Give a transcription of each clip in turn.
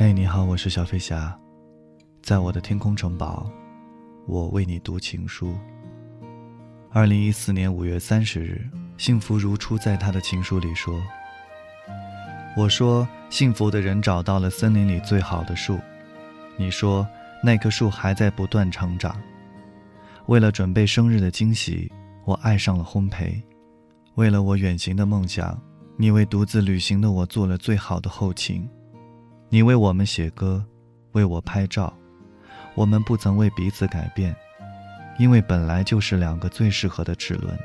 嘿，你好，我是小飞侠，在我的天空城堡，我为你读情书。二零一四年五月三十日，幸福如初在他的情书里说：“我说幸福的人找到了森林里最好的树，你说那棵树还在不断成长。为了准备生日的惊喜，我爱上了烘焙；为了我远行的梦想，你为独自旅行的我做了最好的后勤。”你为我们写歌，为我拍照，我们不曾为彼此改变，因为本来就是两个最适合的齿轮。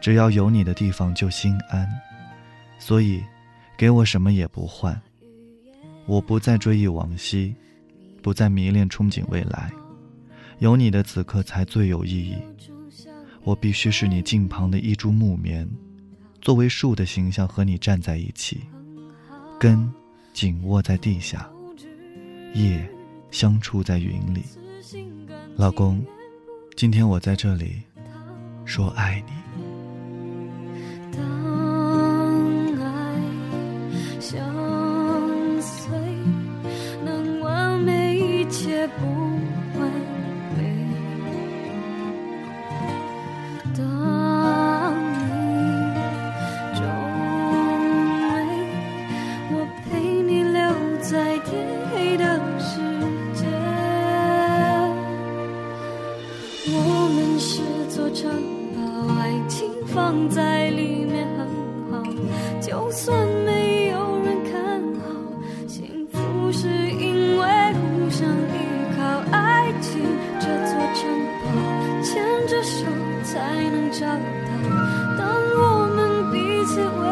只要有你的地方就心安，所以，给我什么也不换。我不再追忆往昔，不再迷恋憧憬未来，有你的此刻才最有意义。我必须是你近旁的一株木棉，作为树的形象和你站在一起，根。紧握在地下，叶相触在云里。老公，今天我在这里说爱你。我们是座城堡，爱情放在里面很好，就算没有人看好，幸福是因为互相依靠。爱情这座城堡，牵着手才能找到。当我们彼此为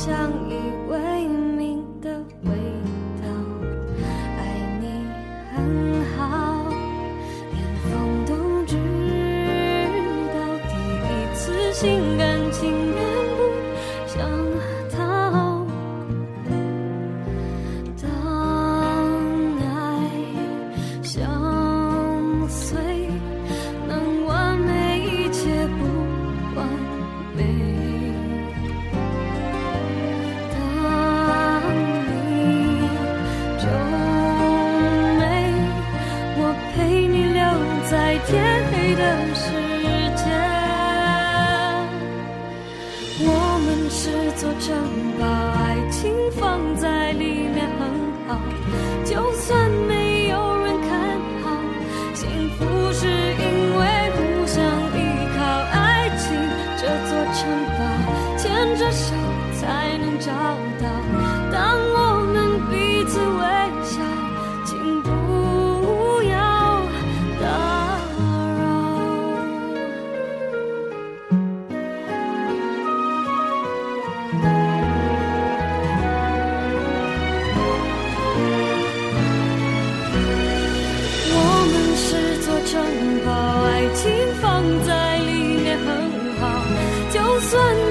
相依为命的味道。爱你很好，连风都知道，第一次心甘情愿天黑的世界。我们是座城堡，爱情放在里面很好，就算没有人看好，幸福是因为互相依靠。爱情这座城堡，牵着手才能找到。当算